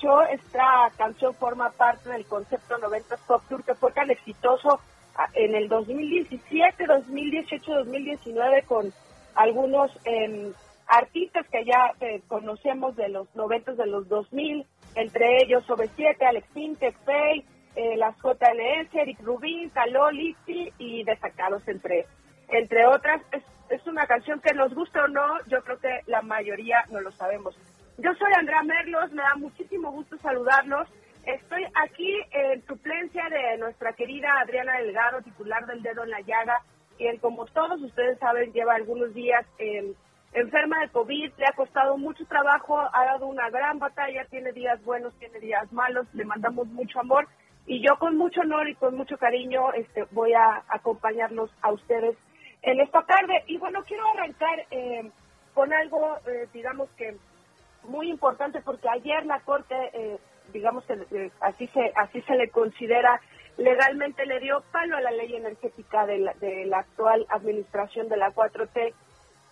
Mucho. Esta canción forma parte del concepto 90 Pop Tour que fue tan exitoso ah, en el 2017, 2018, 2019 con algunos em, artistas que ya eh, conocemos de los 90 de los 2000, entre ellos OV7, Alex Intec, Faye, eh, las JLS, Eric Rubin, Taló, Lizzy y destacados entre, entre otras. Es, es una canción que nos gusta o no, yo creo que la mayoría no lo sabemos. Yo soy Andrea Merlos, me da muchísimo gusto saludarlos. Estoy aquí en suplencia de nuestra querida Adriana Delgado, titular del Dedo en la Llaga, quien como todos ustedes saben lleva algunos días eh, enferma de COVID, le ha costado mucho trabajo, ha dado una gran batalla, tiene días buenos, tiene días malos, le mandamos mucho amor y yo con mucho honor y con mucho cariño este, voy a acompañarlos a ustedes en esta tarde. Y bueno, quiero arrancar eh, con algo, eh, digamos que muy importante, porque ayer la Corte, eh, digamos que eh, así, se, así se le considera legalmente, le dio palo a la ley energética de la, de la actual administración de la 4T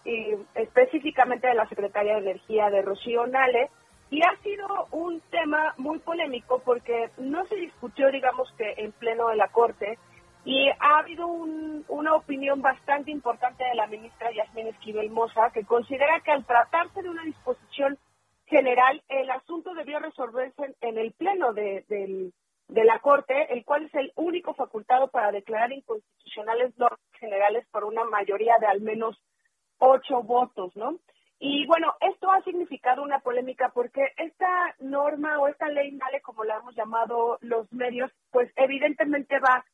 y específicamente de la Secretaría de Energía de Rocío Nale, y ha sido un tema muy polémico porque no se discutió, digamos que en pleno de la Corte, y ha habido un- una opinión bastante importante de la ministra Yasmín Esquivel Moza, que considera que al tratarse de una disposición general, el asunto debió resolverse en, el pleno de la Corte, el cual es el único facultado para declarar inconstitucionales normas generales por una mayoría de al menos ocho votos, ¿no? Y bueno, esto ha significado una polémica porque esta norma o esta ley NALE, como la hemos llamado los medios, pues evidentemente va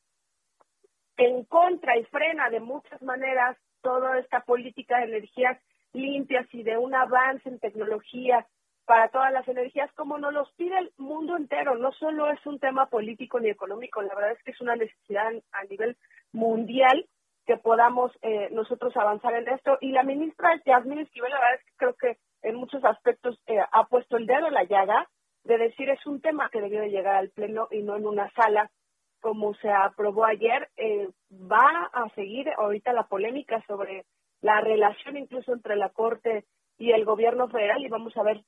en contra y frena de muchas maneras toda esta política de energías limpias y de un avance en tecnología para todas las energías, como nos los pide el mundo entero. No solo es un tema político ni económico, la verdad es que es una necesidad a nivel mundial que podamos eh, nosotros avanzar en esto. Y la ministra Yasmín Esquivel, la verdad es que creo que en muchos aspectos eh, ha puesto el dedo en la llaga de decir es un tema que debió de llegar al Pleno y no en una sala como se aprobó ayer. Eh, va a seguir ahorita la polémica sobre la relación incluso entre la Corte y el gobierno federal y vamos a ver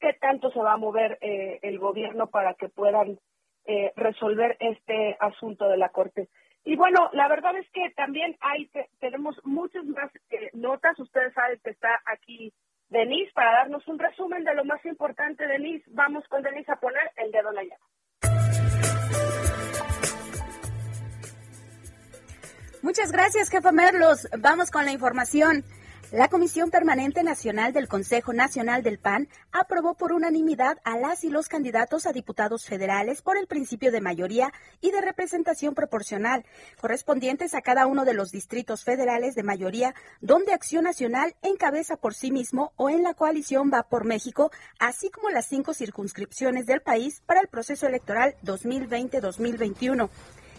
qué tanto se va a mover eh, el gobierno para que puedan eh, resolver este asunto de la Corte. Y bueno, la verdad es que también hay tenemos muchas más eh, notas. Ustedes saben que está aquí Denise para darnos un resumen de lo más importante. Denise, vamos con Denise a poner el dedo en la llave. Muchas gracias, jefa Merlos. Vamos con la información. La Comisión Permanente Nacional del Consejo Nacional del PAN aprobó por unanimidad a las y los candidatos a diputados federales por el principio de mayoría y de representación proporcional, correspondientes a cada uno de los distritos federales de mayoría donde Acción Nacional encabeza por sí mismo o en la coalición va por México, así como las cinco circunscripciones del país para el proceso electoral 2020-2021.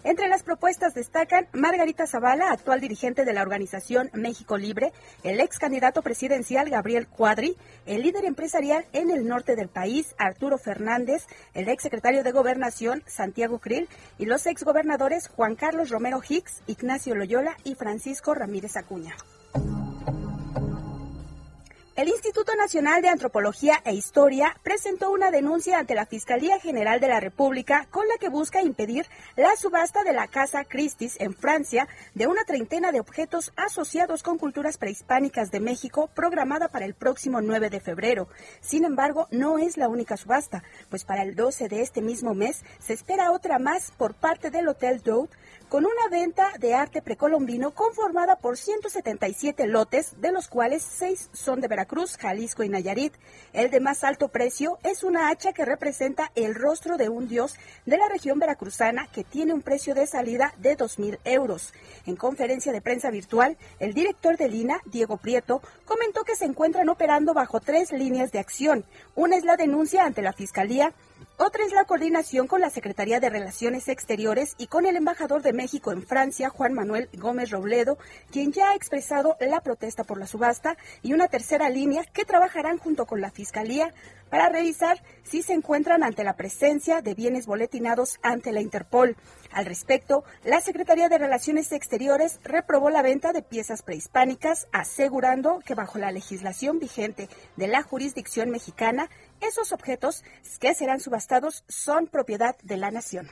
Entre las propuestas destacan Margarita Zavala, actual dirigente de la organización México Libre, el ex candidato presidencial Gabriel Cuadri, el líder empresarial en el norte del país, Arturo Fernández, el ex secretario de Gobernación, Santiago Krill, y los ex gobernadores Juan Carlos Romero Hicks, Ignacio Loyola y Francisco Ramírez Acuña. El Instituto Nacional de Antropología e Historia presentó una denuncia ante la Fiscalía General de la República con la que busca impedir la subasta de la Casa Christie's en Francia de una treintena de objetos asociados con culturas prehispánicas de México programada para el próximo 9 de febrero. Sin embargo, no es la única subasta, pues para el 12 de este mismo mes se espera otra más por parte del Hotel Doud con una venta de arte precolombino conformada por 177 lotes, de los cuales 6 son de Veracruz, Jalisco y Nayarit. El de más alto precio es una hacha que representa el rostro de un dios de la región veracruzana que tiene un precio de salida de 2.000 euros. En conferencia de prensa virtual, el director de Lina, Diego Prieto, comentó que se encuentran operando bajo tres líneas de acción. Una es la denuncia ante la Fiscalía, otra es la coordinación con la Secretaría de Relaciones Exteriores y con el embajador de México en Francia, Juan Manuel Gómez Robledo, quien ya ha expresado la protesta por la subasta, y una tercera línea que trabajarán junto con la Fiscalía para revisar si se encuentran ante la presencia de bienes boletinados ante la Interpol. Al respecto, la Secretaría de Relaciones Exteriores reprobó la venta de piezas prehispánicas, asegurando que bajo la legislación vigente de la jurisdicción mexicana, esos objetos que serán subastados son propiedad de la nación.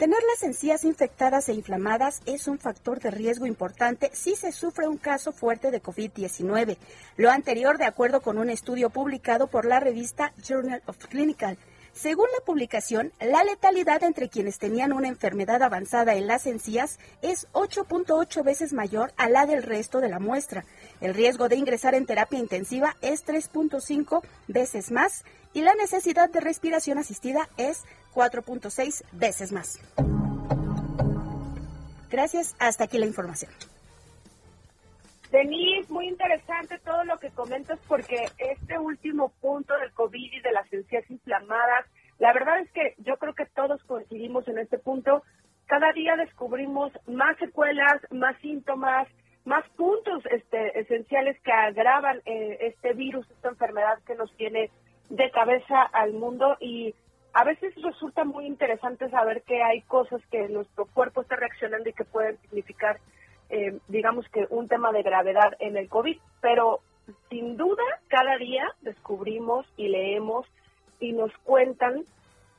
Tener las encías infectadas e inflamadas es un factor de riesgo importante si se sufre un caso fuerte de COVID-19. Lo anterior de acuerdo con un estudio publicado por la revista Journal of Clinical según la publicación, la letalidad entre quienes tenían una enfermedad avanzada en las encías es 8.8 veces mayor a la del resto de la muestra. El riesgo de ingresar en terapia intensiva es 3.5 veces más y la necesidad de respiración asistida es 4.6 veces más. Gracias, hasta aquí la información. Denise, muy interesante todo lo que comentas porque este último punto del COVID y de las encías inflamadas, la verdad es que yo creo que todos coincidimos en este punto. Cada día descubrimos más secuelas, más síntomas, más puntos este, esenciales que agravan eh, este virus, esta enfermedad que nos tiene de cabeza al mundo y a veces resulta muy interesante saber que hay cosas que nuestro cuerpo está reaccionando y que pueden significar eh, digamos que un tema de gravedad en el COVID, pero sin duda cada día descubrimos y leemos y nos cuentan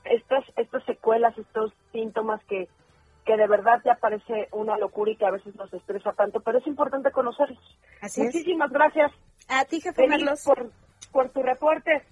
estas, estas secuelas, estos síntomas que, que de verdad ya parece una locura y que a veces nos estresa tanto, pero es importante conocerlos. Muchísimas gracias. A ti, jefe Carlos. Por, por tu reporte.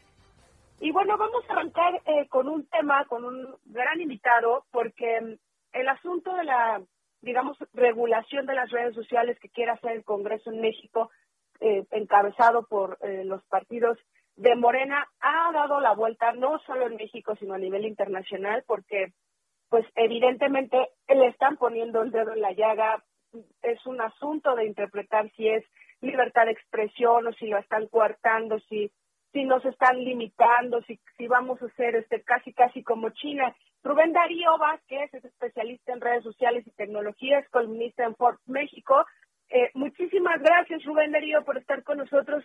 Y bueno, vamos a arrancar eh, con un tema, con un gran invitado, porque el asunto de la digamos, regulación de las redes sociales que quiere hacer el Congreso en México, eh, encabezado por eh, los partidos de Morena, ha dado la vuelta no solo en México, sino a nivel internacional, porque, pues, evidentemente le están poniendo el dedo en la llaga. Es un asunto de interpretar si es libertad de expresión o si lo están coartando, si si nos están limitando, si, si vamos a ser este casi casi como China. Rubén Darío Vázquez es especialista en redes sociales y tecnologías, columnista en Forbes México. Eh, muchísimas gracias, Rubén Darío, por estar con nosotros.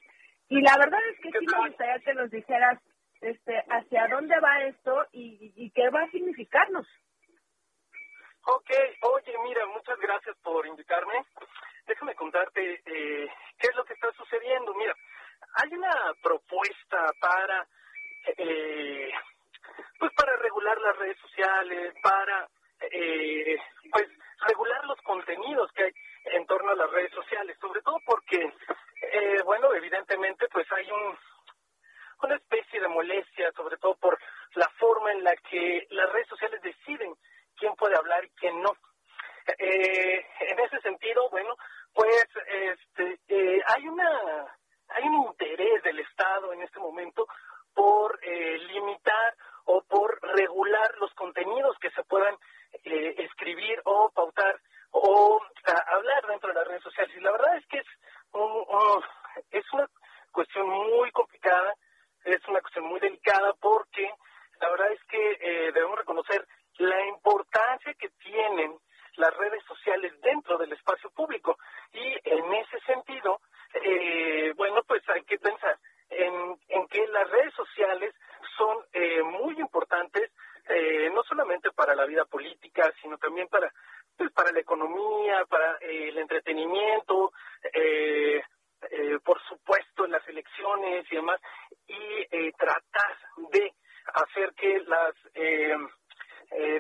Y la verdad es que sí me gustaría que nos dijeras este, hacia dónde va esto y, qué va a significarnos. Ok, oye, mira, muchas gracias por invitarme. Déjame contarte eh, qué es lo que está sucediendo. Mira, hay una propuesta para eh, pues para regular las redes sociales, para eh, pues regular los contenidos que hay en torno a las redes sociales, sobre todo porque eh, bueno evidentemente pues hay un una especie de molestia, sobre todo por la forma en la que las redes sociales deciden quién puede hablar y quién no. Eh, en ese sentido, bueno, pues este, eh, hay una hay un interés del Estado en este momento por eh, limitar o por regular los contenidos que se puedan eh, escribir o pautar o hablar dentro de las redes sociales. Y la verdad es que es, es una cuestión muy complicada, es una cuestión muy delicada porque la verdad es que eh, debemos reconocer la importancia que tienen las redes sociales dentro del espacio público. Y en ese sentido, eh, bueno, pues hay que pensar en, en que las redes sociales son eh, muy importantes, eh, no solamente para la vida política, sino también para, pues, para la economía, para eh, el entretenimiento, eh, eh, por supuesto, en las elecciones y demás, y tratar de hacer que las,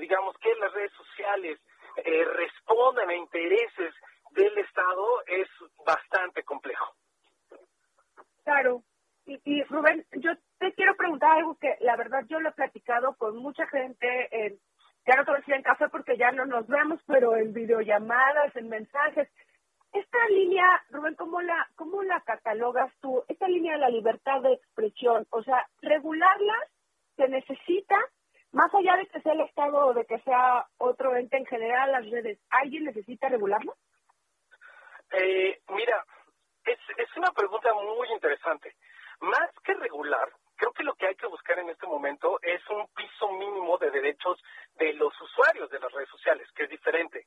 digamos, que las redes sociales respondan a intereses del Estado es bastante complejo. Claro. Y, y, Rubén, yo te quiero preguntar algo que la verdad yo lo he platicado con mucha gente, en, ya no te voy a decir en café porque ya no nos vemos, pero en videollamadas, en mensajes. Esta línea, Rubén, ¿cómo la, cómo la catalogas tú? Esta línea de la libertad de expresión, o sea, regularla se necesita, más allá de que sea el Estado o de que sea otro ente en general, las redes, ¿alguien necesita regularla? Eh, mira, es, es una pregunta muy interesante. Más que regular, creo que lo que hay que buscar en este momento es un piso mínimo de derechos de los usuarios de las redes sociales, que es diferente.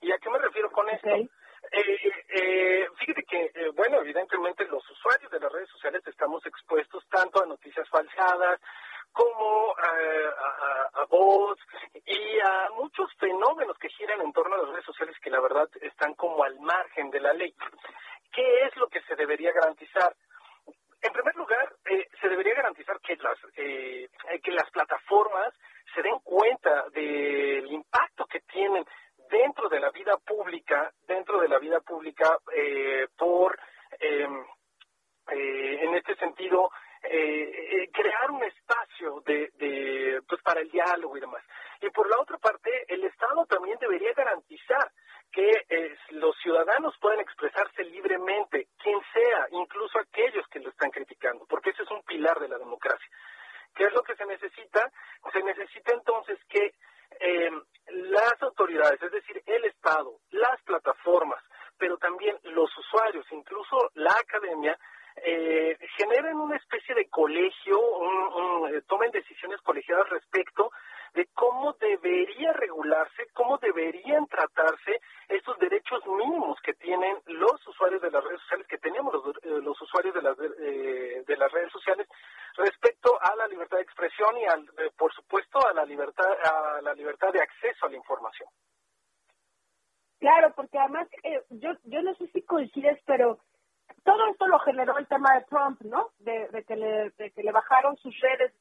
¿Y a qué me refiero con esto? Eh, eh, fíjate que, eh, bueno, evidentemente los usuarios de las redes sociales estamos expuestos tanto a noticias falseadas como a, a, voz y a muchos fenómenos que giran en torno a las redes sociales que la verdad están como al margen de la ley. ¿Qué es lo que se debería garantizar? En primer lugar, eh, se debería garantizar que las, eh, que las plataformas se den cuenta del impacto que tienen dentro de la vida pública, dentro de la vida pública, eh, por, em, en este sentido, crear un espacio de, de, pues para el diálogo y demás. Y por la otra parte, el Estado también debería garantizar que eh, los ciudadanos pueden expresarse libremente, quien sea, incluso aquellos que lo están criticando, porque ese es un pilar de la democracia. ¿Qué es lo que se necesita? Se necesita entonces que eh, las autoridades, es decir, el Estado, las plataformas, pero también los usuarios, incluso la academia, eh, generen una especie de colegio, un, tomen decisiones colegiadas respecto de cómo debería regularse, cómo deberían tratarse estos derechos mínimos que tienen los usuarios de las redes sociales, que tenemos los, eh, los usuarios de las, eh, de las redes sociales respecto a la libertad de expresión y, al, eh, por supuesto, a la libertad, a la libertad de acceso a la información. Claro, porque además, yo, yo no sé si coincides, pero todo esto lo generó el tema de Trump, ¿no? De, que le bajaron sus redes.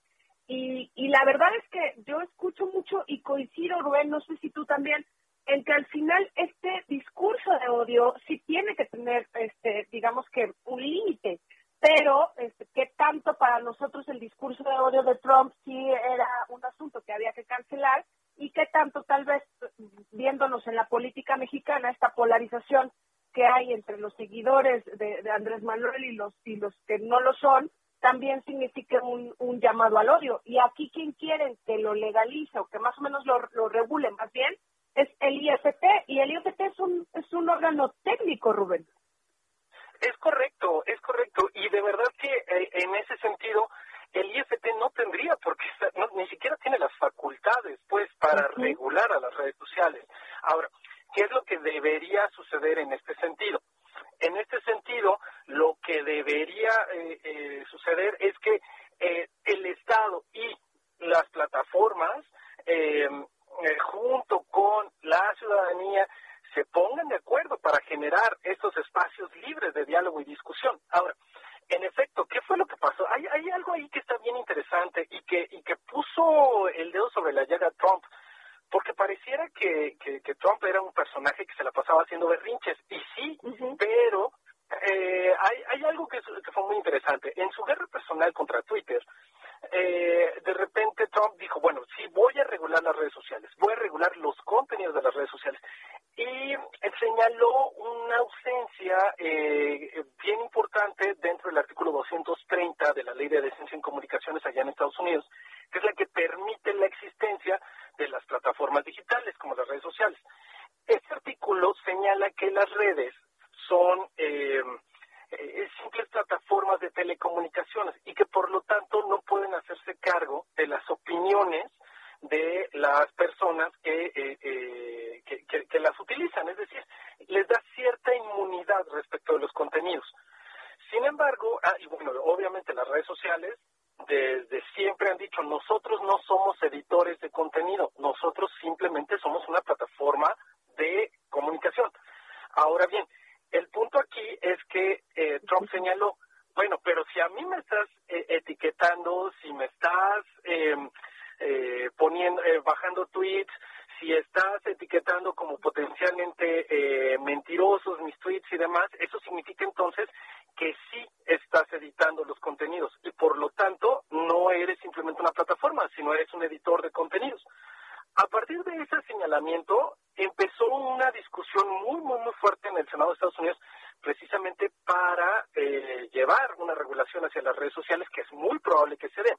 Y, y la verdad es que yo escucho mucho y coincido, Rubén, no sé si tú también, en que al final este discurso de odio sí tiene que tener, este, digamos que un límite, pero este, qué tanto para nosotros el discurso de odio de Trump sí era un asunto que había que cancelar y qué tanto tal vez viéndonos en la política mexicana esta polarización que hay entre los seguidores de, de Andrés Manuel y los y los que no lo son también significa un, un llamado al odio. Y aquí quien quiere que lo legalice o que más o menos lo, lo regule más bien es el IFT y el IFT es un, es un órgano técnico, Rubén. Es correcto, es correcto. Y de verdad que eh, en ese sentido el IFT no tendría porque no, ni siquiera tiene las facultades pues para regular a las redes sociales. Ahora, ¿qué es lo que debería suceder en este sentido? En este sentido, lo que debería eh, eh, suceder es que eh, el Estado y las plataformas, junto con la ciudadanía, se pongan de acuerdo para generar estos espacios libres de diálogo y discusión. Ahora, en efecto, ¿qué fue lo que pasó? Hay, hay algo ahí que está bien interesante y que, y que puso el dedo sobre la llaga Trump porque pareciera que, que, Trump era un personaje que se la pasaba haciendo berrinches, y sí, pero eh, hay, algo que, que, fue muy interesante. En su guerra personal contra Twitter, eh, de repente Trump dijo, bueno, sí, voy a regular las redes sociales, voy a regular los contenidos de las redes sociales. Y señaló una ausencia eh, bien importante dentro del artículo 230 de la Ley de Decencia en Comunicaciones allá en Estados Unidos, que es la que permite la existencia de las plataformas digitales como las redes sociales. Este artículo señala que las redes son eh, eh, simples plataformas de telecomunicaciones y que por lo tanto no pueden hacerse cargo de las opiniones de las personas que, eh, eh, que, las utilizan, es decir, les da cierta inmunidad respecto de los contenidos. Sin embargo, ah, y bueno, obviamente las redes sociales desde siempre han dicho, nosotros no somos editores de contenido, nosotros simplemente somos una plataforma de comunicación. Ahora bien, el punto aquí es que eh, Trump señaló, bueno, pero si a mí me estás etiquetando, si me estás em, eh, poniendo, eh, bajando tweets, si estás etiquetando como potencialmente eh, mentirosos mis tweets y demás, eso significa entonces que sí estás editando los contenidos y por lo tanto no eres simplemente una plataforma, sino eres un editor de contenidos. A partir de ese señalamiento empezó una discusión muy, muy, muy fuerte en el Senado Estados Unidos precisamente para llevar una regulación hacia las redes sociales que es muy probable que se dé.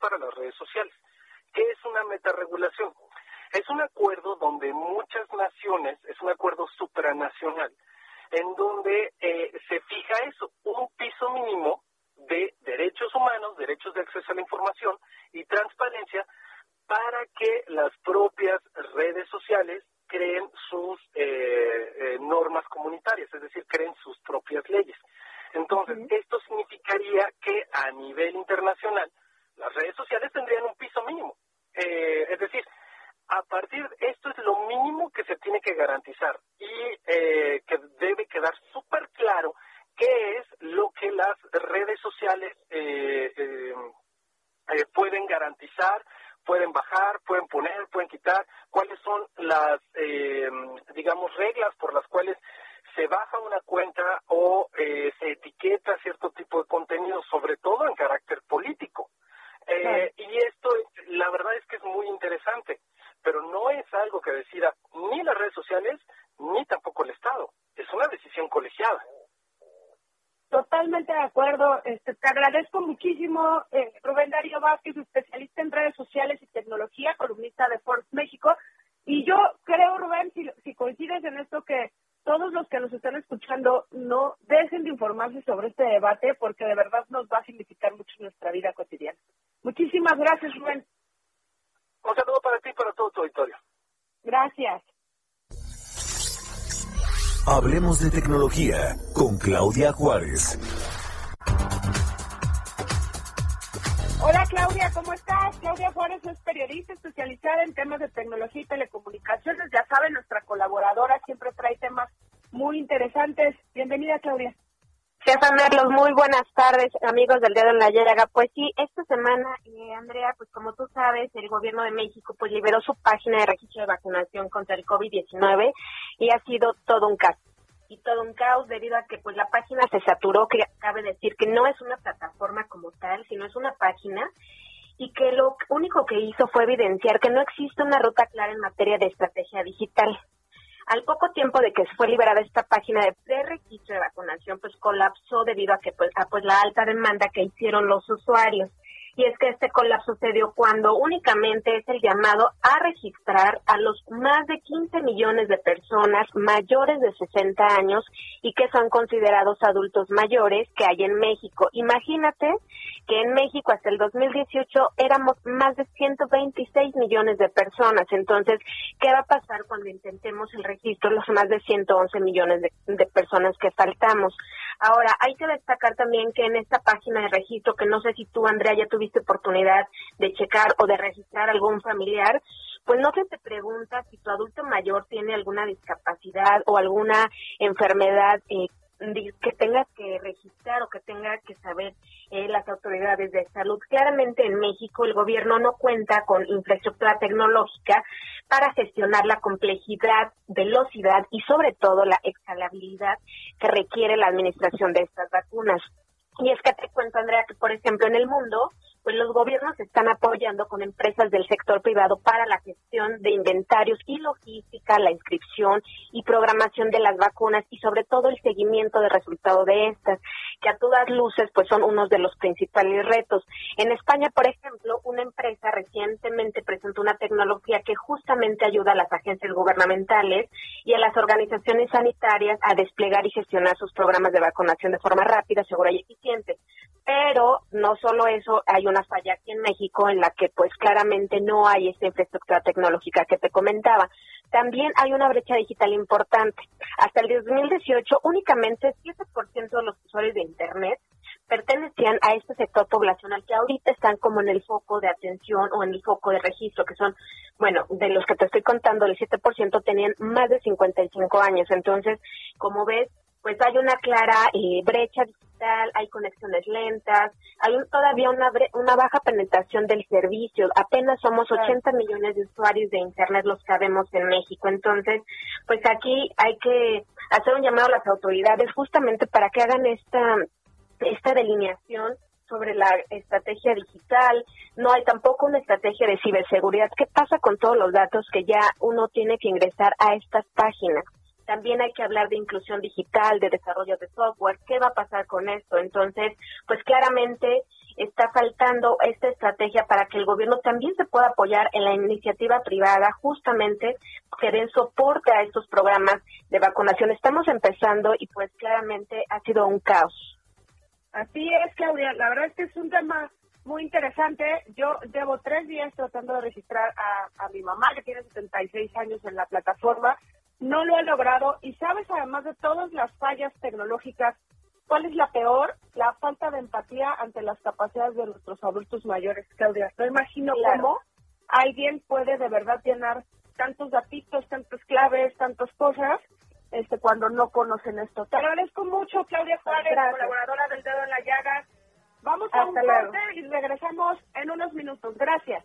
Para las redes sociales. ¿Qué es una metaregulación? Es un acuerdo donde muchas naciones, es un acuerdo supranacional, en donde eh, se fija eso, un piso mínimo de derechos humanos, derechos de acceso a la información y transparencia para que las propias redes sociales creen sus eh, eh, normas comunitarias, es decir, creen sus propias leyes. Entonces, esto significaría que a nivel internacional las redes sociales tendrían un piso mínimo. Eh, es decir, a partir de esto es lo mínimo que se tiene que garantizar y eh, que debe quedar súper claro qué es lo que las redes sociales eh, em, eh pueden garantizar, pueden bajar, pueden poner, pueden quitar, cuáles son las, em, digamos, reglas por las cuales se baja una cuenta o eh, se etiqueta cierto tipo de contenido, sobre todo en carácter político. Eh, y esto, la verdad es que es muy interesante, pero no es algo que decida ni las redes sociales ni tampoco el Estado. Es una decisión colegiada. Totalmente de acuerdo. Este, te agradezco muchísimo, eh, Rubén Darío Vázquez, especialista en redes sociales y tecnología, columnista de Forbes México. Y yo creo, Rubén, si, si coincides en esto, que todos los que nos están escuchando no dejen de informarse sobre este debate porque de verdad nos va a significar mucho en nuestra vida cotidiana. Muchísimas gracias, Rubén. Un saludo para ti y para todo tu auditorio. Gracias. Hablemos de tecnología con Claudia Juárez. Claudia Juárez es periodista especializada en temas de tecnología y telecomunicaciones. Ya saben, nuestra colaboradora siempre trae temas muy interesantes. Bienvenida Claudia. Jefa Merlos, muy buenas tardes, amigos del Dedo en la Llaga. Pues sí, esta semana, eh, Andrea, pues como tú sabes, el gobierno de México pues liberó su página de registro de vacunación contra el COVID-19 y ha sido todo un caso y todo un caos debido a que pues la página se saturó, que cabe decir que no es una plataforma como tal, sino es una página y que lo único que hizo fue evidenciar que no existe una ruta clara en materia de estrategia digital. Al poco tiempo de que fue liberada esta página de preregistro de vacunación, pues colapsó debido a que pues, a, pues la alta demanda que hicieron los usuarios y es que este colapso sucedió cuando únicamente es el llamado a registrar a los más de 15 millones de personas mayores de 60 años y que son considerados adultos mayores que hay en México. Imagínate que en México hasta el 2018 éramos más de 126 millones de personas. Entonces, ¿qué va a pasar cuando intentemos el registro los más de 111 millones de, de personas que faltamos? Ahora, hay que destacar también que en esta página de registro, que no sé si tú, Andrea, ya tuviste oportunidad de checar o de registrar algún familiar, pues no se te pregunta si tu adulto mayor tiene alguna discapacidad o alguna enfermedad eh, que tengas que registrar o que tenga que saber eh, las autoridades de salud. Claramente en México el gobierno no cuenta con infraestructura tecnológica para gestionar la complejidad, velocidad y sobre todo la escalabilidad que requiere la administración de estas vacunas. Y es que te cuento, Andrea, que por ejemplo en el mundo pues los gobiernos están apoyando con empresas del sector privado para la gestión de inventarios y logística, la inscripción y programación de las vacunas y sobre todo el seguimiento de resultado de estas, que a todas luces pues son unos de los principales retos. En España, por ejemplo, una empresa recientemente presentó una tecnología que justamente ayuda a las agencias gubernamentales y a las organizaciones sanitarias a desplegar y gestionar sus programas de vacunación de forma rápida, segura y eficiente. Pero no solo eso, hay una falla aquí en México en la que pues claramente no hay esta infraestructura tecnológica que te comentaba. También hay una brecha digital importante. Hasta el 2018 únicamente 7% de los usuarios de Internet pertenecían a este sector poblacional que ahorita están como en el foco de atención o en el foco de registro, que son, bueno, de los que te estoy contando, el 7% tenían más de 55 años. Entonces, como ves, pues hay una clara eh, brecha digital, hay conexiones lentas, hay todavía una, una baja penetración del servicio, apenas somos 80 millones de usuarios de Internet los que vemos en México. Entonces, pues aquí hay que hacer un llamado a las autoridades justamente para que hagan esta, esta delineación sobre la estrategia digital, no hay tampoco una estrategia de ciberseguridad. ¿Qué pasa con todos los datos que ya uno tiene que ingresar a estas páginas? También hay que hablar de inclusión digital, de desarrollo de software. ¿Qué va a pasar con esto? Entonces, pues claramente está faltando esta estrategia para que el gobierno también se pueda apoyar en la iniciativa privada, justamente que den soporte a estos programas de vacunación. Estamos empezando y pues claramente ha sido un caos. Así es, Claudia. La verdad es que es un tema muy interesante. Yo llevo tres días tratando de registrar a, mi mamá, que tiene 76 años en la plataforma no lo ha logrado y sabes además de todas las fallas tecnológicas, ¿cuál es la peor? La falta de empatía ante las capacidades de nuestros adultos mayores, Claudia. No imagino cómo alguien puede de verdad llenar tantos datitos, tantas claves, tantas cosas, este cuando no conocen esto. Te agradezco mucho, Claudia Juárez, colaboradora del Dedo en la Llaga. Vamos a un corte y regresamos en unos minutos. Gracias.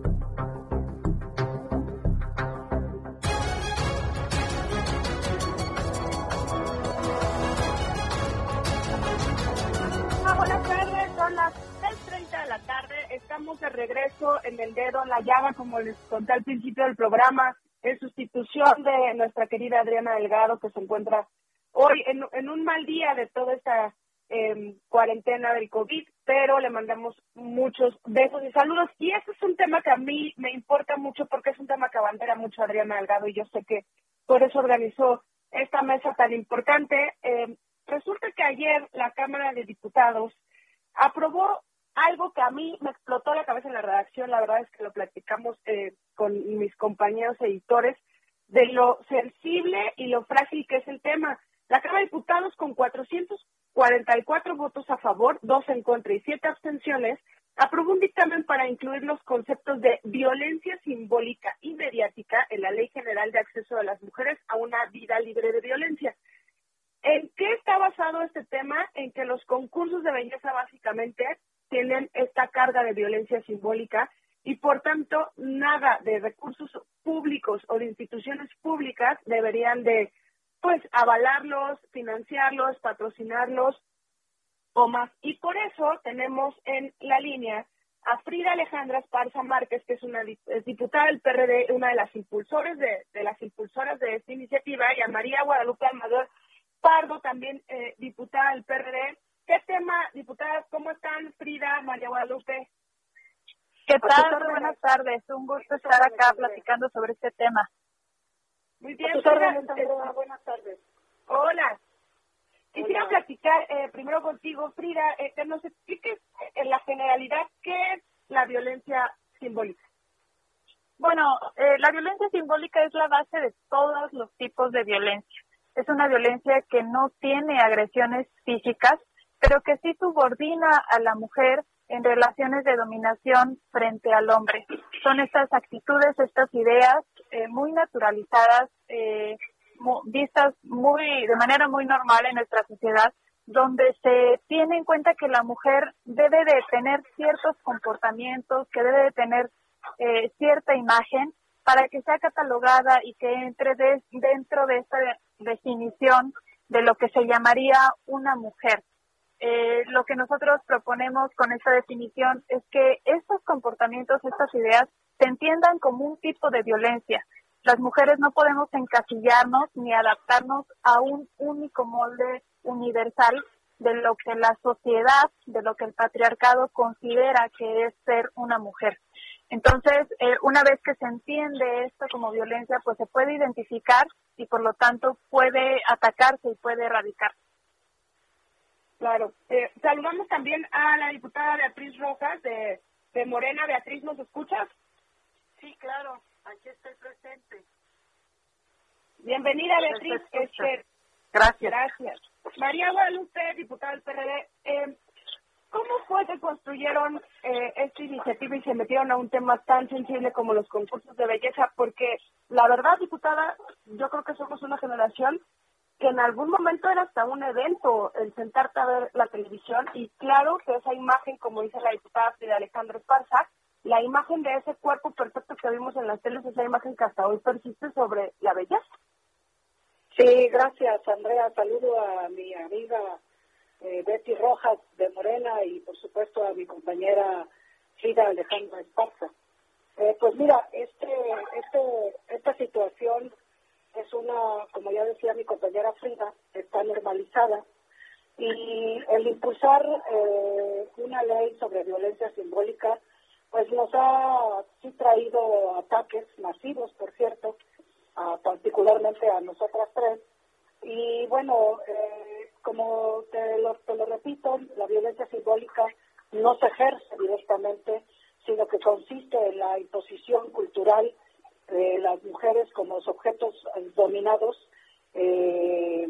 Estamos de regreso en el dedo en la llaga, como les conté al principio del programa, en sustitución de nuestra querida Adriana Delgado, que se encuentra hoy en, en un mal día de toda esta eh, cuarentena del COVID, pero le mandamos muchos besos y saludos. Y este es un tema que a mí me importa mucho porque es un tema que abandera mucho a Adriana Delgado y yo sé que por eso organizó esta mesa tan importante. Eh, resulta que ayer la Cámara de Diputados aprobó algo que a mí me explotó la cabeza en la redacción, la verdad es que lo platicamos eh, con mis compañeros editores, de lo sensible y lo frágil que es el tema. La Cámara de Diputados con 444 votos a favor, dos en contra y siete abstenciones, aprobó un dictamen para incluir los conceptos de violencia simbólica y mediática en la Ley General de Acceso de las Mujeres a una vida libre de violencia. ¿En qué está basado este tema? En que los concursos de belleza básicamente tienen esta carga de violencia simbólica y por tanto nada de recursos públicos o de instituciones públicas deberían de pues avalarlos, financiarlos, patrocinarlos o más. Y por eso tenemos en la línea a Frida Alejandra Esparza Márquez, que es una diputada del PRD, una de las impulsores de, de las impulsoras de esta iniciativa, y a María Guadalupe Almador Pardo, también eh, diputada del PRD. ¿Qué tema, diputadas? ¿Cómo están, Frida, María Guadalupe? ¿Qué tal? Buenas tardes. Un gusto estar acá platicando sobre este tema. Muy bien, Frida. Buenas tardes. Hola. Quisiera platicar eh, primero contigo, Frida, eh, que nos expliques en la generalidad qué es la violencia simbólica. Bueno, eh, la violencia simbólica es la base de todos los tipos de violencia. Es una violencia que no tiene agresiones físicas, pero que sí subordina a la mujer en relaciones de dominación frente al hombre. Son estas actitudes, estas ideas eh, muy naturalizadas, eh, vistas muy de manera muy normal en nuestra sociedad, donde se tiene en cuenta que la mujer debe de tener ciertos comportamientos, que debe de tener eh, cierta imagen para que sea catalogada y que entre de, dentro de esta definición de lo que se llamaría una mujer. Eh, lo que nosotros proponemos con esta definición es que estos comportamientos, estas ideas, se entiendan como un tipo de violencia. Las mujeres no podemos encasillarnos ni adaptarnos a un único molde universal de lo que la sociedad, de lo que el patriarcado considera que es ser una mujer. Entonces, eh, una vez que se entiende esto como violencia, pues se puede identificar y por lo tanto puede atacarse y puede erradicarse. Claro. Eh, saludamos también a la diputada Beatriz Rojas de, de Morena. Beatriz, ¿nos escuchas? Sí, claro. Aquí estoy presente. Bienvenida, Beatriz. Este, Gracias. Gracias. María Guadalupe, diputada del PRD. Eh, ¿Cómo fue que construyeron eh, esta iniciativa y se metieron a un tema tan sensible como los concursos de belleza? Porque la verdad, diputada, yo creo que somos una generación que en algún momento era hasta un evento el sentarte a ver la televisión y claro que esa imagen, como dice la diputada Frida Alejandro Esparza, la imagen de ese cuerpo perfecto que vimos en las teles es la imagen que hasta hoy persiste sobre la belleza. Sí, gracias, Andrea. Saludo a mi amiga eh, Betty Rojas de Morena y por supuesto a mi compañera Frida Alejandra Esparza. Eh, pues mira, este, este, esta situación es una, como ya decía mi compañera Frida, está normalizada y el impulsar eh, una ley sobre violencia simbólica pues nos ha sí traído ataques masivos, por cierto, particularmente a nosotras tres. Y bueno, eh, como te lo, te lo repito, la violencia simbólica no se ejerce directamente, sino que consiste en la imposición cultural de las mujeres como objetos dominados eh,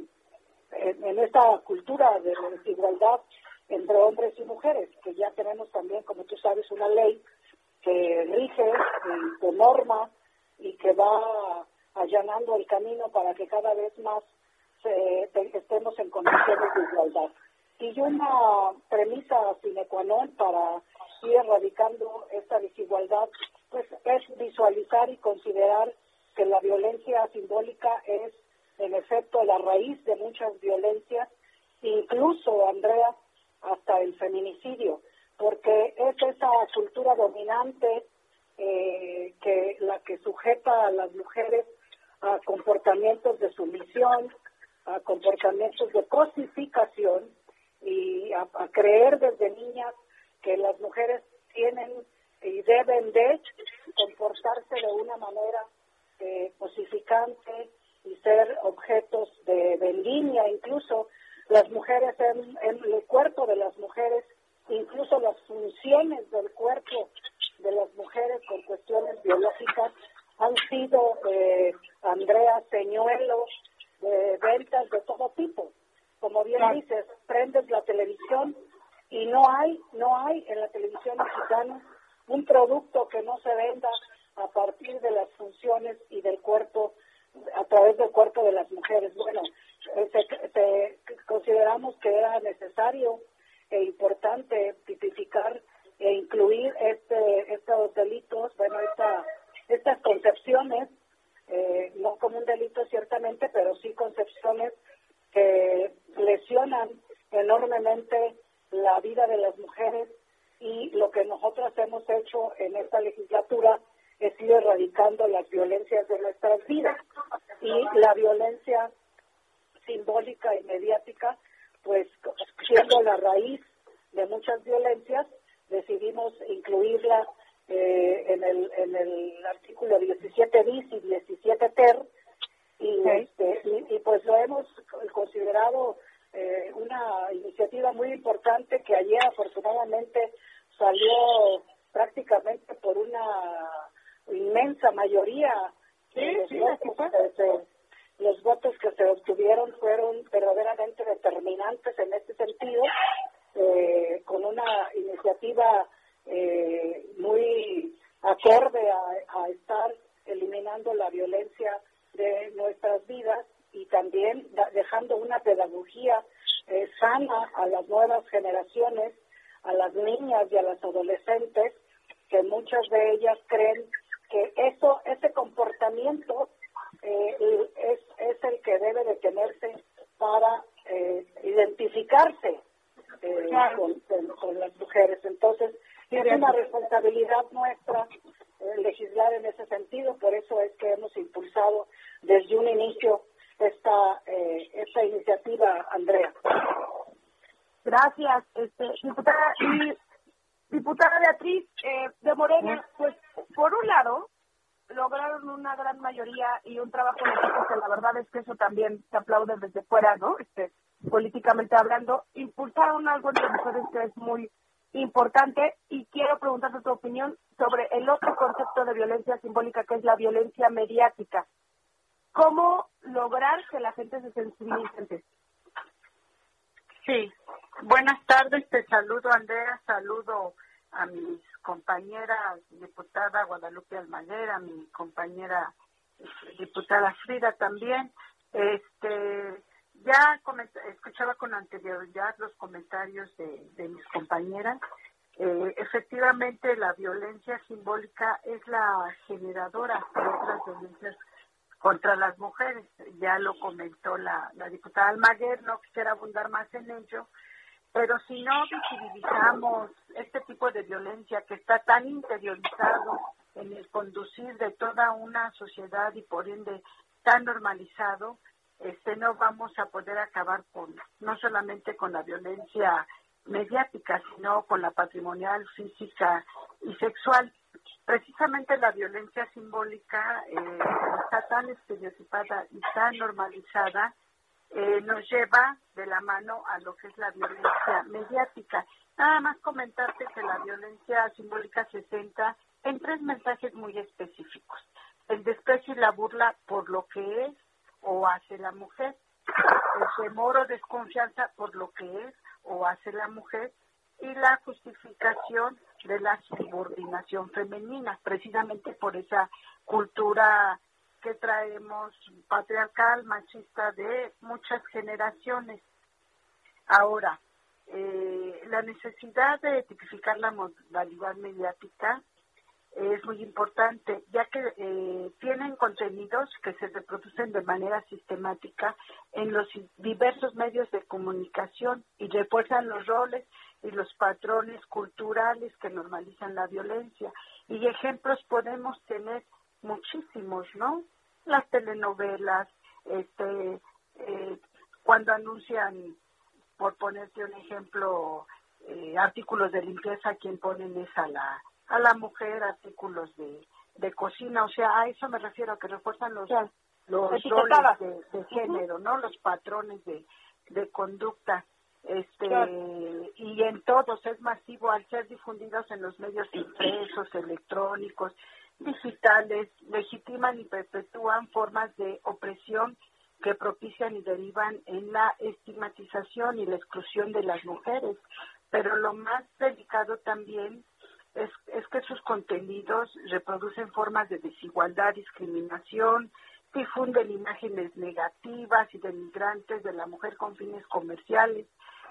en, esta cultura de desigualdad entre hombres y mujeres, que ya tenemos también, como tú sabes, una ley que rige, que norma y que va allanando el camino para que cada vez más estemos en condiciones de igualdad. Y una premisa sine qua non para ir erradicando esta desigualdad, pues es visualizar y considerar que la violencia simbólica es en efecto la raíz de muchas violencias, incluso, Andrea, hasta el feminicidio, porque es esa cultura dominante eh, que la que sujeta a las mujeres a comportamientos de sumisión, a comportamientos de cosificación y a, creer desde niñas que las mujeres tienen y deben de comportarse de una manera eh, cosificante y ser objetos de, de línea, incluso las mujeres en, en el cuerpo de las mujeres, incluso las funciones del cuerpo de las mujeres con cuestiones biológicas han sido, eh, Andrea, señuelos de ventas de todo tipo. Como bien dices, prendes la televisión y no hay, no hay en la televisión mexicana un producto que no se venda a partir de las funciones y del cuerpo, a través del cuerpo de las mujeres. Bueno, eh, consideramos que era necesario e importante tipificar e incluir este, estos delitos, bueno, esta, estas concepciones eh, no como un delito ciertamente, pero sí concepciones que lesionan enormemente la vida de las mujeres y lo que nosotros hemos hecho en esta legislatura es ir erradicando las violencias de nuestras vidas y la violencia simbólica y mediática, pues siendo la raíz de muchas violencias, decidimos incluirla eh, en, el, en el artículo 17 bis y 17 ter y, este, y, pues lo hemos considerado eh, una iniciativa muy importante que ayer afortunadamente salió prácticamente por una inmensa mayoría los, votos que se, los votos que se obtuvieron fueron verdaderamente determinantes en este sentido eh, con una iniciativa eh, muy acorde a, estar eliminando la violencia de nuestras vidas y dejando una pedagogía eh, sana a las nuevas generaciones, a las niñas y a las adolescentes, que muchas de ellas creen que eso, ese comportamiento eh, es, es el que debe de tenerse para identificarse con, con, las mujeres. Entonces, es una responsabilidad nuestra eh, legislar en ese sentido, por eso es que hemos impulsado desde un inicio esta eh, esta iniciativa, Andrea. Gracias, este, diputada diputada Beatriz eh, de Morena, pues por un lado lograron una gran mayoría y un trabajo en equipo que la verdad es que eso también se aplaude desde fuera, ¿no? Este, políticamente hablando, impulsaron algo en las mujeres que es muy importante y quiero preguntarte tu opinión sobre el otro concepto de violencia simbólica que es la violencia mediática. ¿Cómo lograr que la gente se sensibilice? Sí, buenas tardes, te saludo Andrea, saludo a mis compañeras diputada Guadalupe Almaguer, a mi compañera este, diputada Frida también. Este, ya escuchaba con anterioridad los comentarios de, mis compañeras. Eh, efectivamente, la violencia simbólica es la generadora de otras violencias contra las mujeres. Ya lo comentó la, la diputada Almaguer, no quisiera abundar más en ello. Pero si no visibilizamos este tipo de violencia que está tan interiorizado en el conducir de toda una sociedad y por ende tan normalizado, este no vamos a poder acabar con no solamente con la violencia mediática, sino con la patrimonial, física y sexual. Precisamente la violencia simbólica eh, está tan estereotipada y tan normalizada, eh, nos lleva de la mano a lo que es la violencia mediática. Nada más comentarte que la violencia simbólica se centra en tres mensajes muy específicos. El desprecio y la burla por lo que es o hace la mujer, el temor o desconfianza por lo que es o hace la mujer y la justificación de la subordinación femenina, precisamente por esa cultura que traemos patriarcal, machista de muchas generaciones. Ahora, eh, la necesidad de tipificar la modalidad mediática es muy importante, ya que eh, tienen contenidos que se reproducen de manera sistemática en los diversos medios de comunicación y refuerzan los roles y los patrones culturales que normalizan la violencia. Y ejemplos podemos tener muchísimos, ¿no? Las telenovelas, este, eh, cuando anuncian, por ponerte un ejemplo, eh, artículos de limpieza, quien ponen es a la a la mujer artículos de, de cocina, o sea, a eso me refiero, que refuerzan los, los roles de, género, ¿no? Los patrones de, de conducta. Este, y en todos es masivo al ser difundidos en los medios impresos, electrónicos, digitales, legitiman y perpetúan formas de opresión que propician y derivan en la estigmatización y la exclusión de las mujeres. Pero lo más delicado también es, es que sus contenidos reproducen formas de desigualdad, discriminación, difunden imágenes negativas y denigrantes de la mujer con fines comerciales,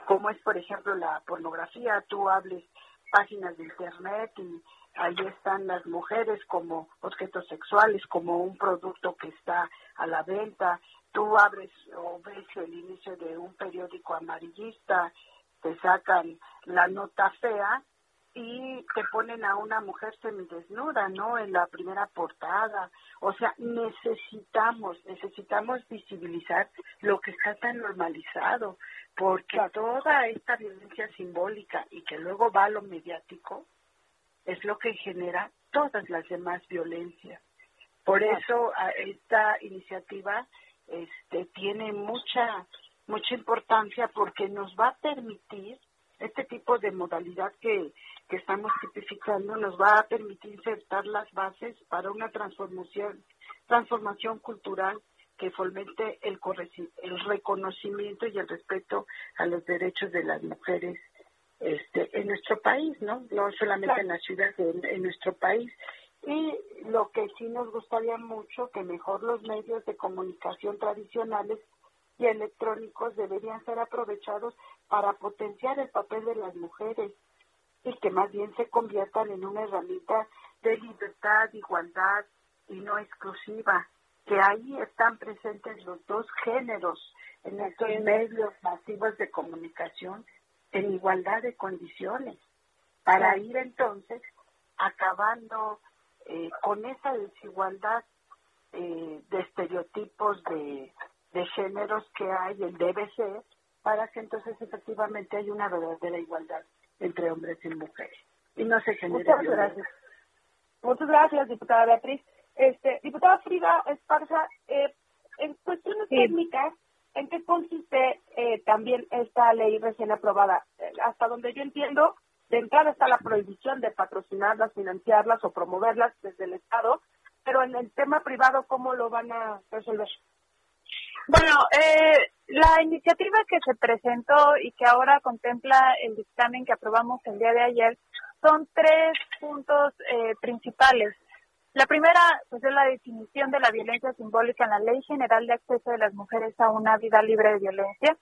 como es, por ejemplo, la pornografía. Tú hables páginas de internet y ahí están las mujeres como objetos sexuales, como un producto que está a la venta. Tú abres o ves el inicio de un periódico amarillista, te sacan la nota fea y te ponen a una mujer semidesnuda, ¿no? En la primera portada. O sea, necesitamos, necesitamos visibilizar lo que está tan normalizado, porque toda esta violencia simbólica y que luego va a lo mediático es lo que genera todas las demás violencias. Por eso esta iniciativa este, tiene mucha mucha importancia porque nos va a permitir este tipo de modalidad que, que estamos tipificando nos va a permitir insertar las bases para una transformación, transformación cultural que fomente el, el reconocimiento y el respeto a los derechos de las mujeres este, en nuestro país, ¿no? No solamente en la ciudad, en, en nuestro país. Y lo que sí nos gustaría mucho, que mejor los medios de comunicación tradicionales y electrónicos deberían ser aprovechados para potenciar el papel de las mujeres y que más bien se conviertan en una herramienta de libertad, igualdad y no exclusiva, que ahí están presentes los dos géneros en estos medios masivos de comunicación en igualdad de condiciones, para ir entonces acabando eh, con esa desigualdad eh, de estereotipos de, de géneros que hay en DBC para que entonces efectivamente haya una verdadera igualdad entre hombres y mujeres y no se genere Muchas gracias. Muchas gracias, diputada Beatriz. Este, diputada Frida Esparza, eh, en cuestiones técnicas, ¿en qué consiste eh, también esta ley recién aprobada? Eh, hasta donde yo entiendo, de entrada está la prohibición de patrocinarlas, financiarlas o promoverlas desde el Estado, pero en el tema privado, ¿cómo lo van a resolver? Bueno, eh, la iniciativa que se presentó y que ahora contempla el dictamen que aprobamos el día de ayer son tres puntos eh, principales. La primera pues, es la definición de la violencia simbólica en la Ley General de Acceso de las Mujeres a una Vida Libre de Violencia.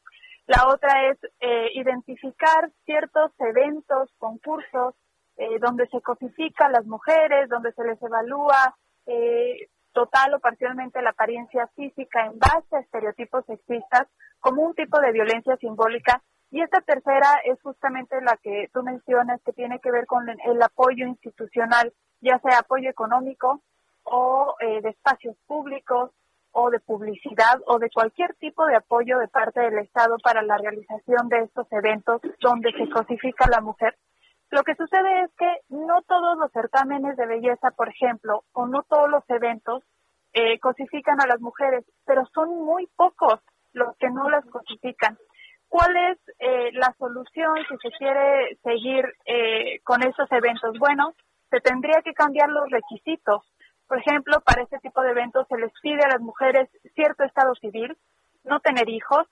La otra es eh, identificar ciertos eventos, concursos, eh, donde se cosifica a las mujeres, donde se les evalúa eh, total o parcialmente la apariencia física en base a estereotipos sexistas como un tipo de violencia simbólica Y esta tercera es justamente la que tú mencionas, que tiene que ver con el apoyo institucional, ya sea apoyo económico o eh, de espacios públicos o de publicidad o de cualquier tipo de apoyo de parte del Estado para la realización de estos eventos donde se cosifica a la mujer. Lo que sucede es que no todos los certámenes de belleza, por ejemplo, o no todos los eventos eh, cosifican a las mujeres, pero son muy pocos los que no las cosifican. ¿Cuál es eh, la solución si se quiere seguir eh, con estos eventos? Bueno, se tendría que cambiar los requisitos. Por ejemplo, para este tipo de eventos se les pide a las mujeres cierto estado civil, no tener hijos,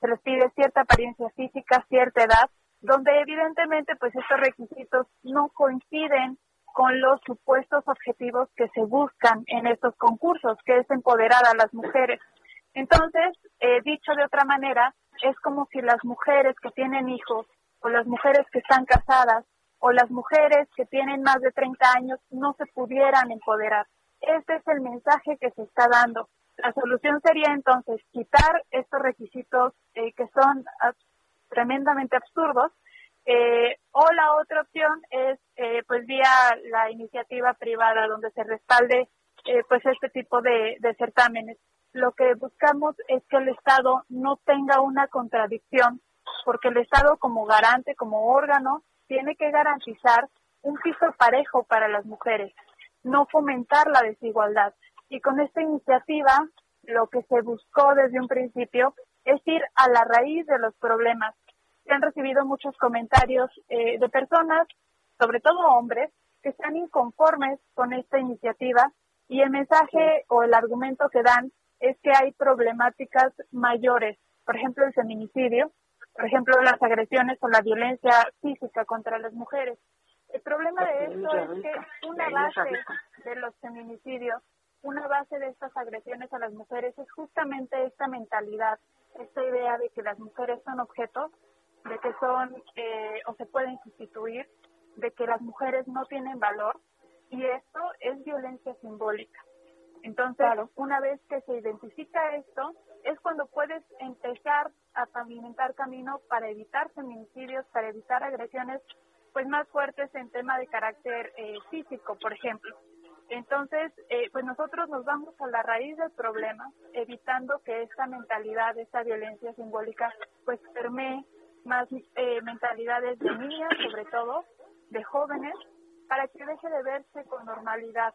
se les pide cierta apariencia física, cierta edad, donde evidentemente pues estos requisitos no coinciden con los supuestos objetivos que se buscan en estos concursos, que es empoderar a las mujeres. Entonces, eh, dicho de otra manera, es como si las mujeres que tienen hijos o las mujeres que están casadas o las mujeres que tienen más de 30 años no se pudieran empoderar. Este es el mensaje que se está dando. La solución sería entonces quitar estos requisitos eh, que son tremendamente absurdos eh, o la otra opción es, eh, pues, vía la iniciativa privada donde se respalde, eh, pues, este tipo de, de certámenes. Lo que buscamos es que el Estado no tenga una contradicción, porque el Estado como garante, como órgano, tiene que garantizar un piso parejo para las mujeres, no fomentar la desigualdad. Y con esta iniciativa, lo que se buscó desde un principio es ir a la raíz de los problemas, se han recibido muchos comentarios eh, de personas, sobre todo hombres, que están inconformes con esta iniciativa y el mensaje o el argumento que dan es que hay problemáticas mayores, por ejemplo el feminicidio, por ejemplo las agresiones o la violencia física contra las mujeres. El problema de esto es que una base de los feminicidios, una base de estas agresiones a las mujeres es justamente esta mentalidad, esta idea de que las mujeres son objetos de que son eh, o se pueden sustituir, de que las mujeres no tienen valor y esto es violencia simbólica. Entonces, una vez que se identifica esto, es cuando puedes empezar a pavimentar camino para evitar feminicidios, para evitar agresiones pues más fuertes en tema de carácter eh, físico, por ejemplo. Entonces, eh, pues nosotros nos vamos a la raíz del problema, evitando que esta mentalidad, esta violencia simbólica, pues permee más eh, mentalidades de niñas, sobre todo, de jóvenes, para que deje de verse con normalidad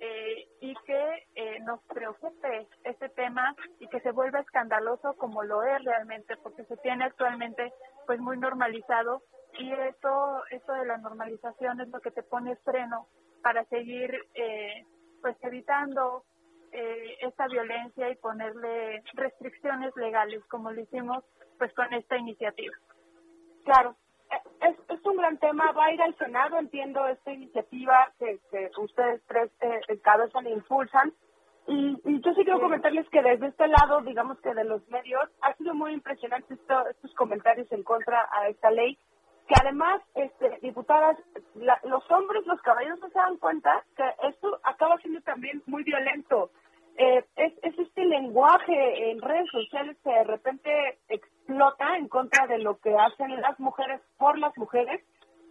eh, y que eh, nos preocupe este tema y que se vuelva escandaloso como lo es realmente, porque se tiene actualmente pues muy normalizado y esto, esto de la normalización es lo que te pone freno para seguir pues evitando esta violencia y ponerle restricciones legales como lo hicimos pues con esta iniciativa. Claro, e, es, es un gran tema, va a ir al Senado, entiendo esta iniciativa que, ustedes tres eh, encabezan e impulsan. Y, y, yo sí quiero comentarles que desde este lado, digamos que de los medios, ha sido muy impresionante estos comentarios en contra a esta ley, que además, este, diputadas, los hombres, los caballeros no se dan cuenta que esto acaba siendo también muy violento. Eh, es, es este lenguaje en redes sociales que de repente explota en contra de lo que hacen las mujeres por las mujeres,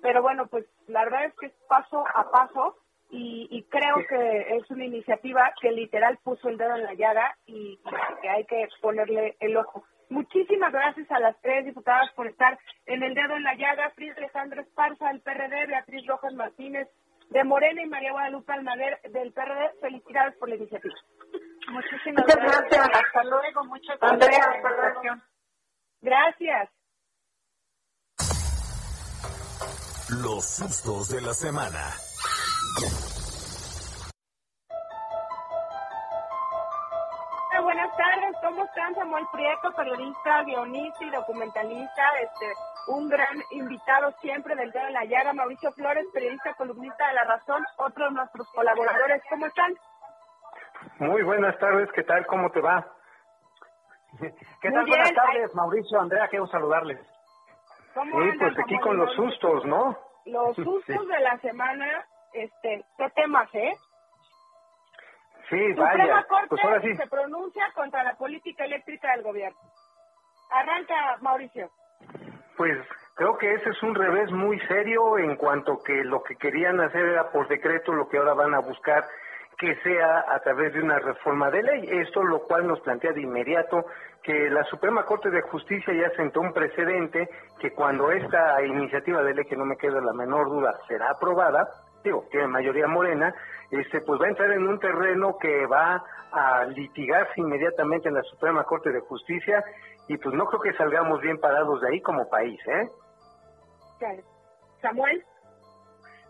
pero bueno, pues la verdad es que es paso a paso y, creo que es una iniciativa que literal puso el dedo en la llaga y, que hay que ponerle el ojo. Muchísimas gracias a las tres diputadas por estar en el dedo en la llaga. Frida Alejandro Esparza del PRD, Beatriz Rojas Martínez de Morena y María Guadalupe Almaguer del PRD. Felicidades por la iniciativa. Muchísimas gracias. Hasta luego. Muchas gracias. Gracias. Los sustos de la semana. Buenas tardes, ¿cómo están? Samuel Prieto, periodista, guionista y documentalista, este, un gran invitado siempre del Día de la Llaga, Mauricio Flores, periodista, columnista de La Razón, otro de nuestros colaboradores, ¿cómo están? Muy buenas tardes, ¿qué tal? ¿Cómo te va? ¿Qué tal? Buenas tardes, Mauricio, Andrea, quiero saludarles. ¿Cómo sí, pues aquí con los sustos, ¿no? Los sustos de la semana, este, ¿qué temas, eh? Sí, vaya. Corte pues ahora sí. se pronuncia contra la política eléctrica del gobierno. Arranca, Mauricio. Pues creo que ese es un revés muy serio en cuanto que lo que querían hacer era por decreto lo que ahora van a buscar que sea a través de una reforma de ley. Esto lo cual nos plantea de inmediato que la Suprema Corte de Justicia ya sentó un precedente que cuando esta iniciativa de ley, que no me queda la menor duda, será aprobada, digo, tiene mayoría morena, este, pues va a entrar en un terreno que va a litigarse inmediatamente en la Suprema Corte de Justicia y pues no creo que salgamos bien parados de ahí como país, ¿eh? Samuel.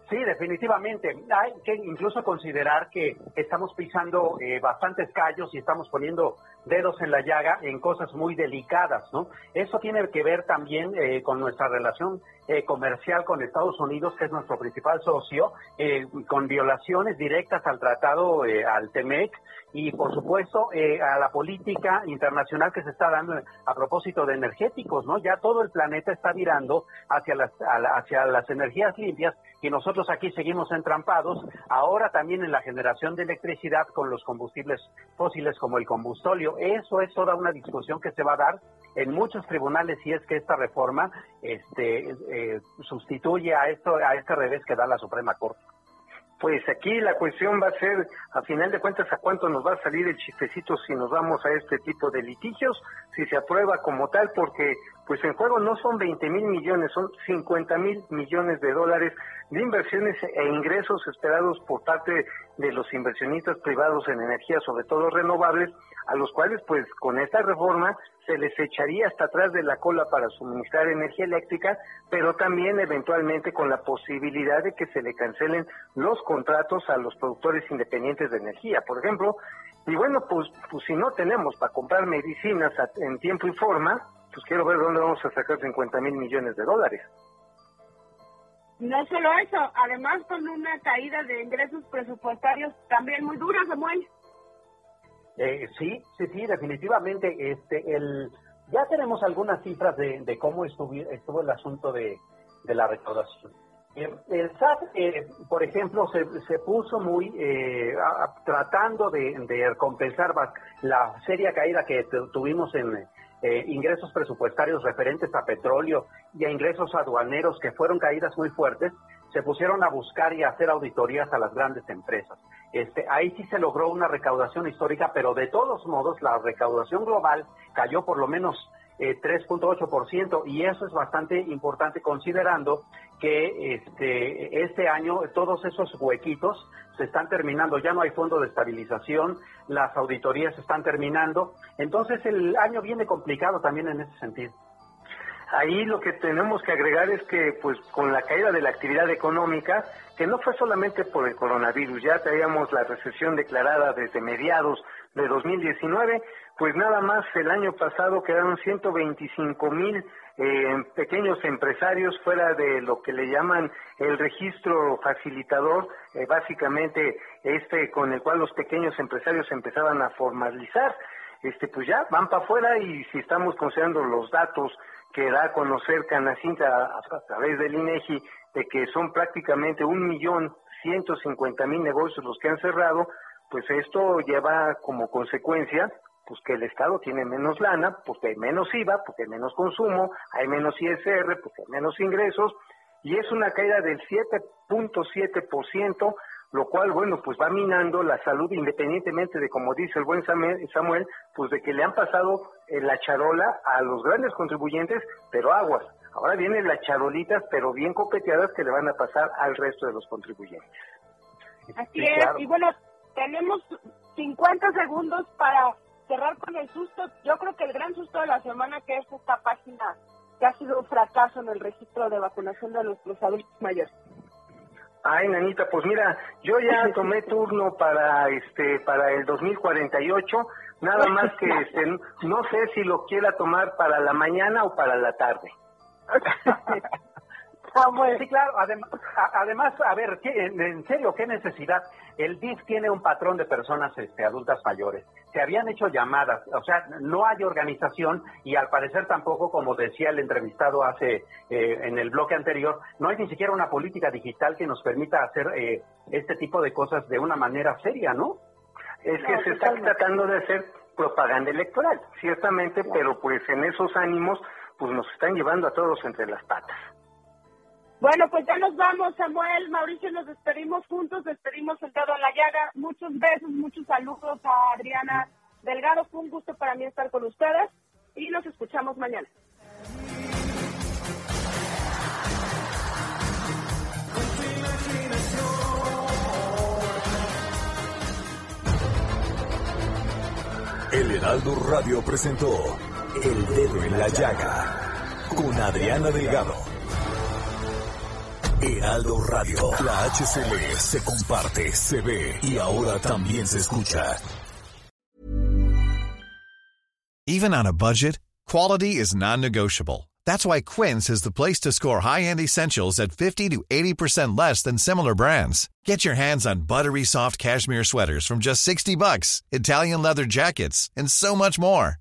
Sí, definitivamente. Hay que incluso considerar que estamos pisando eh, bastantes callos y estamos poniendo dedos en la llaga en cosas muy delicadas, ¿no? Eso tiene que ver también eh, con nuestra relación eh, comercial con Estados Unidos, que es nuestro principal socio, eh, con violaciones directas al tratado, al TEMEC, y por supuesto a la política internacional que se está dando a propósito de energéticos, ¿no? Ya todo el planeta está virando hacia las, hacia las energías limpias y nosotros aquí seguimos entrampados, ahora también en la generación de electricidad con los combustibles fósiles como el combustóleo eso es toda una discusión que se va a dar en muchos tribunales si es que esta reforma este, eh, sustituye a esto a este revés que da la Suprema Corte. Pues aquí la cuestión va a ser, a final de cuentas, a cuánto nos va a salir el chistecito si nos vamos a este tipo de litigios, si se aprueba como tal, porque pues en juego no son 20 mil millones, son 50 mil millones de dólares de inversiones e ingresos esperados por parte de los inversionistas privados en energía, sobre todo renovables, a los cuales pues con esta reforma se les echaría hasta atrás de la cola para suministrar energía eléctrica, pero también eventualmente con la posibilidad de que se le cancelen los contratos a los productores independientes de energía, por ejemplo. Y bueno, pues, pues si no tenemos para comprar medicinas en tiempo y forma, pues quiero ver dónde vamos a sacar 50 mil millones de dólares. No solo eso, además con una caída de ingresos presupuestarios también muy dura, Samuel. Eh, sí, sí, sí, definitivamente. Este, el, ya tenemos algunas cifras de, cómo estuvo, estuvo el asunto de, la recaudación. Eh, el SAT, eh, por ejemplo, se, se puso muy tratando de, de, compensar la seria caída que tuvimos en ingresos presupuestarios referentes a petróleo y a ingresos aduaneros que fueron caídas muy fuertes, se pusieron a buscar y a hacer auditorías a las grandes empresas. Este, ahí sí se logró una recaudación histórica, pero de todos modos la recaudación global cayó por lo menos 3.8% eh, y eso es bastante importante considerando que este, este año todos esos huequitos se están terminando, ya no hay fondo de estabilización, las auditorías se están terminando, entonces el año viene complicado también en ese sentido. Ahí lo que tenemos que agregar es que, pues, con la caída de la actividad económica, que no fue solamente por el coronavirus, ya traíamos la recesión declarada desde mediados de 2019, pues nada más el año pasado quedaron 125 mil eh, pequeños empresarios fuera de lo que le llaman el registro facilitador, eh, básicamente este con el cual los pequeños empresarios empezaban a formalizar, este pues ya van para afuera y si estamos considerando los datos que da a conocer Canacinta a, través del INEGI de que son prácticamente un millón ciento cincuenta mil negocios los que han cerrado, pues esto lleva como consecuencia pues que el Estado tiene menos lana, porque hay menos IVA, porque hay menos consumo, hay menos ISR, porque hay menos ingresos, y es una caída del 7.7% lo cual, bueno, pues va minando la salud independientemente de, como dice el buen Samuel, pues de que le han pasado eh, la charola a los grandes contribuyentes, pero aguas. Ahora vienen las charolitas, pero bien copeteadas, que le van a pasar al resto de los contribuyentes. Así es, y bueno, tenemos 50 segundos para cerrar con el susto. Yo creo que el gran susto de la semana que es esta página que ha sido un fracaso en el registro de vacunación de los adultos mayores. Ay, nanita, pues mira, yo ya tomé turno para este para el 2048, nada más que este, no sé si lo quiera tomar para la mañana o para la tarde. Ah, sí, claro. Además, además, a ver, en serio, ¿qué necesidad? El DIF tiene un patrón de personas este, adultas mayores. Se habían hecho llamadas, o sea, no hay organización y al parecer tampoco, como decía el entrevistado hace eh, en el bloque anterior, no hay ni siquiera una política digital que nos permita hacer eh, este tipo de cosas de una manera seria, ¿no? Es que se está tratando de hacer propaganda electoral, ciertamente, pero pues en esos ánimos pues nos están llevando a todos entre las patas. Bueno, pues ya nos vamos, Samuel, Mauricio, nos despedimos juntos, despedimos el dedo en la llaga. Muchos besos, muchos saludos a Adriana Delgado. Fue un gusto para mí estar con ustedes y nos escuchamos mañana. El Heraldo Radio presentó El Dedo en la Llaga con Adriana Delgado. Heraldo Radio, la HCL se comparte, se ve y ahora también se escucha. Even on a budget, quality is non-negotiable. That's why Quince is the place to score high-end essentials at 50 to 80% less than similar brands. Get your hands on buttery soft cashmere sweaters from just 60 bucks, Italian leather jackets, and so much more.